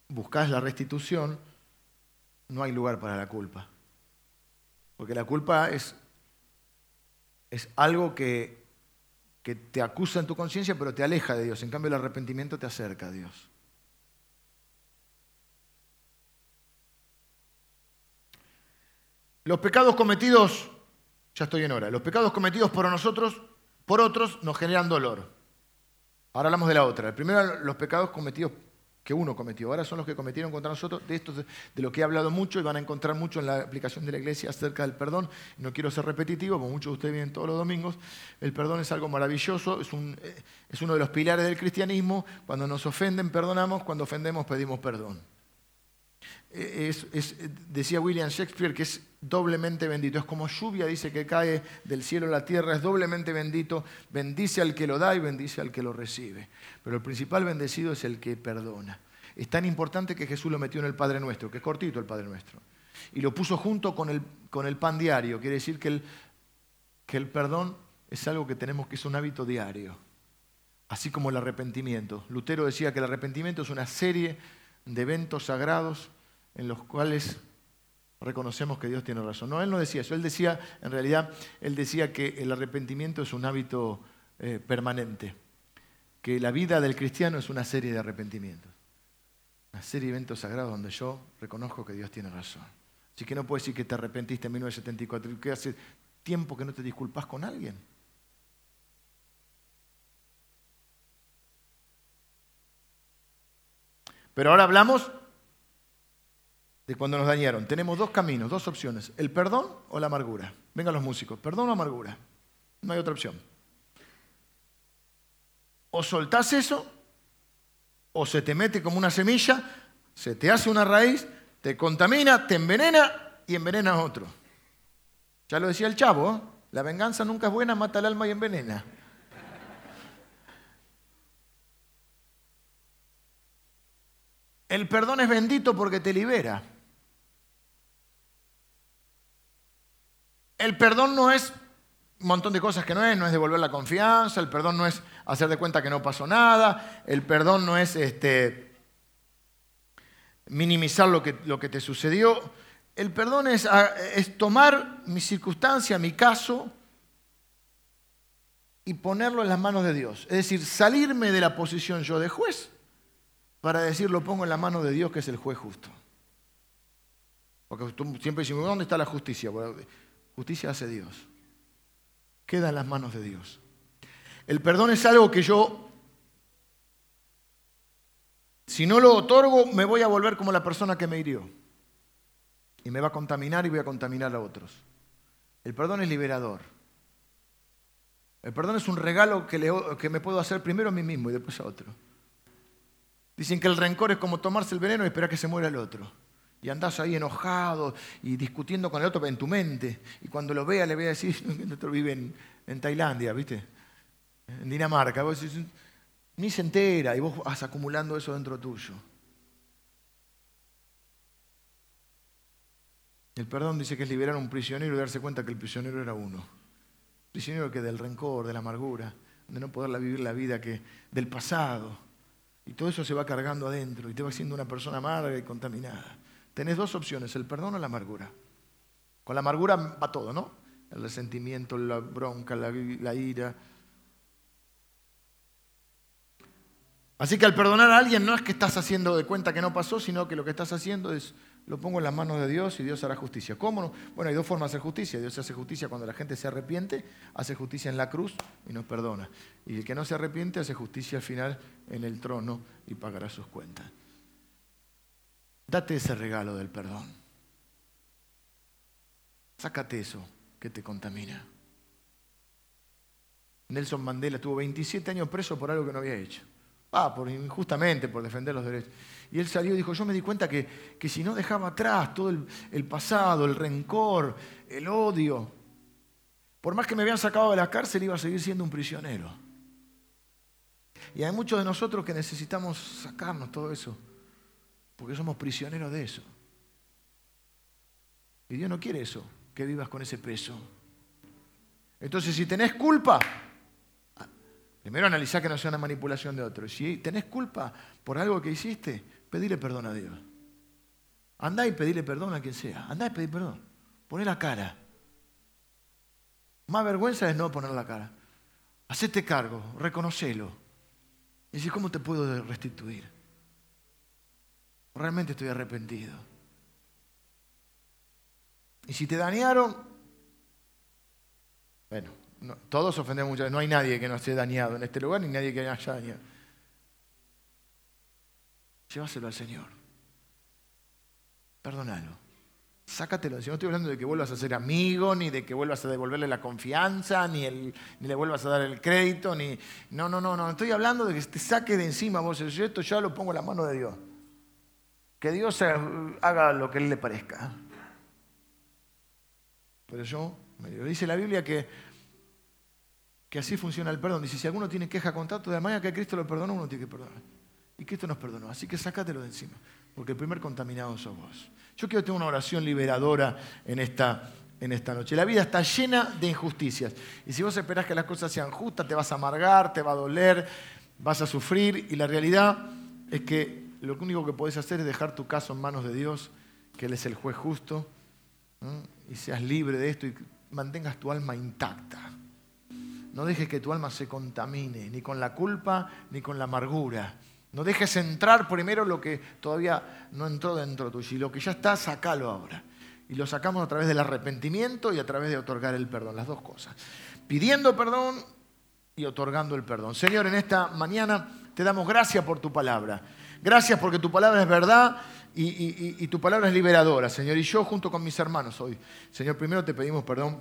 buscas la restitución, no hay lugar para la culpa. Porque la culpa es, es algo que, que te acusa en tu conciencia, pero te aleja de Dios. En cambio, el arrepentimiento te acerca a Dios. Los pecados cometidos, ya estoy en hora, los pecados cometidos por nosotros, por otros, nos generan dolor. Ahora hablamos de la otra. El primero, los pecados cometidos que uno cometió. Ahora son los que cometieron contra nosotros. De esto de lo que he hablado mucho y van a encontrar mucho en la aplicación de la iglesia acerca del perdón. No quiero ser repetitivo, como muchos de ustedes vienen todos los domingos. El perdón es algo maravilloso, es, eh, es uno de los pilares del cristianismo. Cuando nos ofenden, perdonamos. Cuando ofendemos, pedimos perdón decía William Shakespeare que es doblemente bendito. Es como lluvia, dice, que cae del cielo a la tierra, es doblemente bendito. Bendice al que lo da y bendice al que lo recibe. Pero el principal bendecido es el que perdona. Es tan importante que Jesús lo metió en el Padre Nuestro, que es cortito el Padre Nuestro. Y lo puso junto con el, con el pan diario. Quiere decir que el, que el perdón es algo que tenemos que es un hábito diario. Así como el arrepentimiento. Lutero decía que el arrepentimiento es una serie de eventos sagrados en los cuales reconocemos que Dios tiene razón. No, él no decía eso, él decía, en realidad, él decía que el arrepentimiento es un hábito eh, permanente, que la vida del cristiano es una serie de arrepentimientos, una serie de eventos sagrados donde yo reconozco que Dios tiene razón. Así que no puedes decir que te arrepentiste en 1974, que hace tiempo que no te disculpas con alguien. Pero ahora hablamos de cuando nos dañaron. Tenemos dos caminos, dos opciones, el perdón o la amargura. Vengan los músicos, perdón o amargura. No hay otra opción. O soltás eso, o se te mete como una semilla, se te hace una raíz, te contamina, te envenena y envenena a otro. Ya lo decía el chavo, ¿eh? la venganza nunca es buena, mata el alma y envenena. El perdón es bendito porque te libera. El perdón no es un montón de cosas que no es, no es devolver la confianza, el perdón no es hacer de cuenta que no pasó nada, el perdón no es este, minimizar lo que, lo que te sucedió. El perdón es, es tomar mi circunstancia, mi caso, y ponerlo en las manos de Dios. Es decir, salirme de la posición yo de juez para decir lo pongo en la mano de Dios que es el juez justo. Porque siempre decimos, ¿dónde está la justicia? Justicia hace Dios. Queda en las manos de Dios. El perdón es algo que yo, si no lo otorgo, me voy a volver como la persona que me hirió. Y me va a contaminar y voy a contaminar a otros. El perdón es liberador. El perdón es un regalo que, que me puedo hacer primero a mí mismo y después a otro. Dicen que el rencor es como tomarse el veneno y esperar que se muera el otro y andás ahí enojado y discutiendo con el otro en tu mente. Y cuando lo vea le voy a decir, (laughs) el otro vive en, Tailandia, ¿viste? En Dinamarca. Ni se entera y vos vas acumulando eso dentro tuyo. El perdón dice que es liberar a un prisionero y darse cuenta que el prisionero era uno. Prisionero que del rencor, de la amargura, de no poder vivir la vida que, del pasado. Y todo eso se va cargando adentro y te va haciendo una persona amarga y contaminada. Tenés dos opciones, el perdón o la amargura. Con la amargura va todo, ¿no? El resentimiento, la bronca, la, ira. Así que al perdonar a alguien no es que estás haciendo de cuenta que no pasó, sino que lo que estás haciendo es lo pongo en las manos de Dios y Dios hará justicia. ¿Cómo? No? Bueno, hay dos formas de hacer justicia. Dios hace justicia cuando la gente se arrepiente, hace justicia en la cruz y nos perdona. Y el que no se arrepiente hace justicia al final en el trono y pagará sus cuentas. Date ese regalo del perdón. Sácate eso que te contamina. Nelson Mandela tuvo 27 años preso por algo que no había hecho. Ah, por, injustamente, por defender los derechos. Y él salió y dijo, yo me di cuenta que, que si no dejaba atrás todo el, pasado, el rencor, el odio, por más que me habían sacado de la cárcel, iba a seguir siendo un prisionero. Y hay muchos de nosotros que necesitamos sacarnos todo eso, porque somos prisioneros de eso. Y Dios no quiere eso, que vivas con ese peso. Entonces, si tenés culpa, Primero analizar que no sea una manipulación de otro. Si tenés culpa por algo que hiciste, pedile perdón a Dios. Andá y pedile perdón a quien sea. Andá y pedile perdón. Poné la cara. Más vergüenza es no poner la cara. Hacete cargo, reconocelo. Y decís, ¿cómo te puedo restituir? Realmente estoy arrepentido. Y si te dañaron, bueno, todos ofendemos muchas veces. No hay nadie que no esté dañado en este lugar, ni nadie que haya dañado. Llévaselo al Señor. Perdónalo. Sácatelo. Si no estoy hablando de que vuelvas a ser amigo, ni de que vuelvas a devolverle la confianza, ni, le vuelvas a dar el crédito, ni. No, no, no, no. Estoy hablando de que te saque de encima vos. Yo esto ya lo pongo en la mano de Dios. Que Dios haga lo que Él le parezca. Pero yo, dice la Biblia que que así funciona el perdón. Dice, si alguno tiene queja contra otro, de manera que Cristo lo perdonó, uno tiene que perdonar. Y Cristo nos perdonó. Así que sácatelo de encima, porque el primer contaminado sos vos. Yo quiero tener una oración liberadora en esta, en esta noche. La vida está llena de injusticias. Y si vos esperás que las cosas sean justas, te vas a amargar, te va a doler, vas a sufrir. Y la realidad es que lo único que podés hacer es dejar tu caso en manos de Dios, que Él es el juez justo, y seas libre de esto y mantengas tu alma intacta. No dejes que tu alma se contamine, ni con la culpa, ni con la amargura. No dejes entrar primero lo que todavía no entró dentro tuyo. Y lo que ya está, sacalo ahora. Y lo sacamos a través del arrepentimiento y a través de otorgar el perdón. Las dos cosas. Pidiendo perdón y otorgando el perdón. Señor, en esta mañana te damos gracias por tu palabra. Gracias porque tu palabra es verdad y, tu palabra es liberadora, Señor. Y yo junto con mis hermanos hoy, Señor, primero te pedimos perdón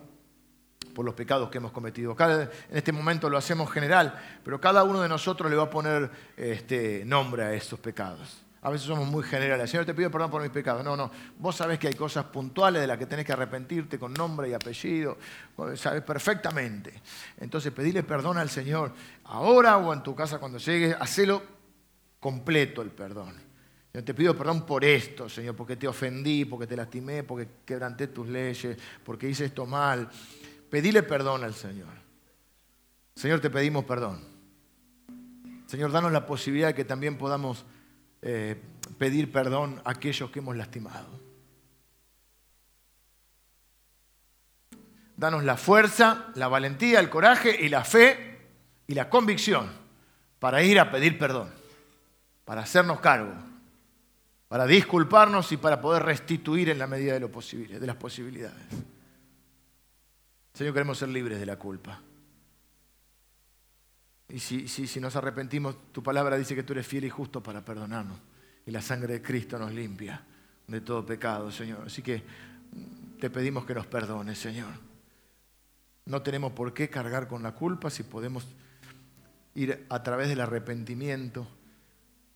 por los pecados que hemos cometido. en este momento lo hacemos general, pero cada uno de nosotros le va a poner este, nombre a esos pecados. A veces somos muy generales. Señor, te pido perdón por mis pecados. No, no. Vos sabés que hay cosas puntuales de las que tenés que arrepentirte con nombre y apellido. Sabés perfectamente. Entonces, pedile perdón al Señor ahora o en tu casa cuando llegues. Hacelo completo el perdón. Yo te pido perdón por esto, Señor, porque te ofendí, porque te lastimé, porque quebranté tus leyes, porque hice esto mal. Pedile perdón al Señor. Señor, te pedimos perdón. Señor, danos la posibilidad de que también podamos eh, pedir perdón a aquellos que hemos lastimado. Danos la fuerza, la valentía, el coraje y la fe y la convicción para ir a pedir perdón, para hacernos cargo, para disculparnos y para poder restituir en la medida de lo posible, de las posibilidades. Señor, queremos ser libres de la culpa. Y si, si, nos arrepentimos, tu palabra dice que tú eres fiel y justo para perdonarnos. Y la sangre de Cristo nos limpia de todo pecado, Señor. Así que mm, te pedimos que nos perdones, Señor. No tenemos por qué cargar con la culpa si podemos ir a través del arrepentimiento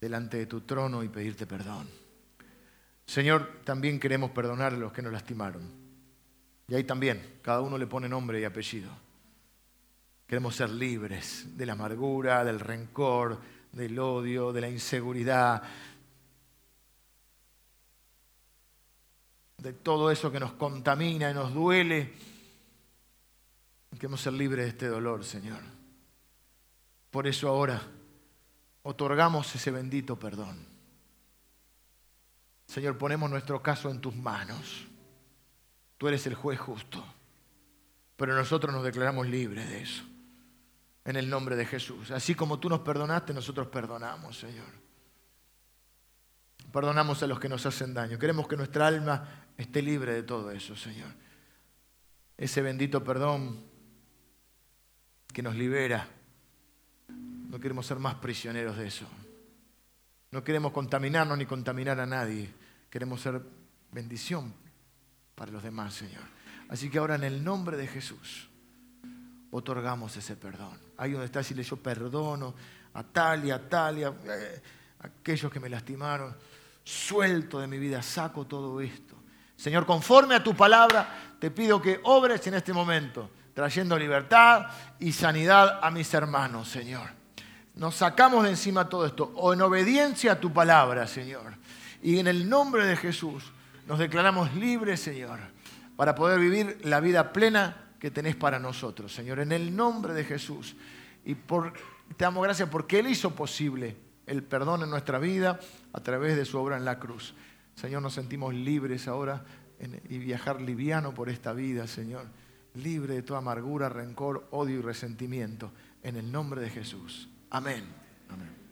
delante de tu trono y pedirte perdón. Señor, también queremos perdonar a los que nos lastimaron. Y ahí también, cada uno le pone nombre y apellido. Queremos ser libres de la amargura, del rencor, del odio, de la inseguridad, de todo eso que nos contamina y nos duele. Queremos ser libres de este dolor, Señor. Por eso ahora otorgamos ese bendito perdón. Señor, ponemos nuestro caso en tus manos. Tú eres el juez justo. Pero nosotros nos declaramos libres de eso. En el nombre de Jesús. Así como tú nos perdonaste, nosotros perdonamos, Señor. Perdonamos a los que nos hacen daño. Queremos que nuestra alma esté libre de todo eso, Señor. Ese bendito perdón que nos libera. No queremos ser más prisioneros de eso. No queremos contaminarnos ni contaminar a nadie. Queremos ser bendición para los demás, Señor. Así que ahora en el nombre de Jesús otorgamos ese perdón. Ahí donde está, decirle yo perdono a tal y a tal y a eh, aquellos que me lastimaron suelto de mi vida, saco todo esto. Señor, conforme a tu palabra, te pido que obres en este momento, trayendo libertad y sanidad a mis hermanos, Señor. Nos sacamos de encima todo esto, o en obediencia a tu palabra, Señor. Y en el nombre de Jesús nos declaramos libres, Señor, para poder vivir la vida plena que tenés para nosotros, Señor. En el nombre de Jesús. Y por, te damos gracias porque Él hizo posible el perdón en nuestra vida a través de su obra en la cruz. Señor, nos sentimos libres ahora y viajar liviano por esta vida, Señor, libre de toda amargura, rencor, odio y resentimiento, en el nombre de Jesús. Amén. Amén.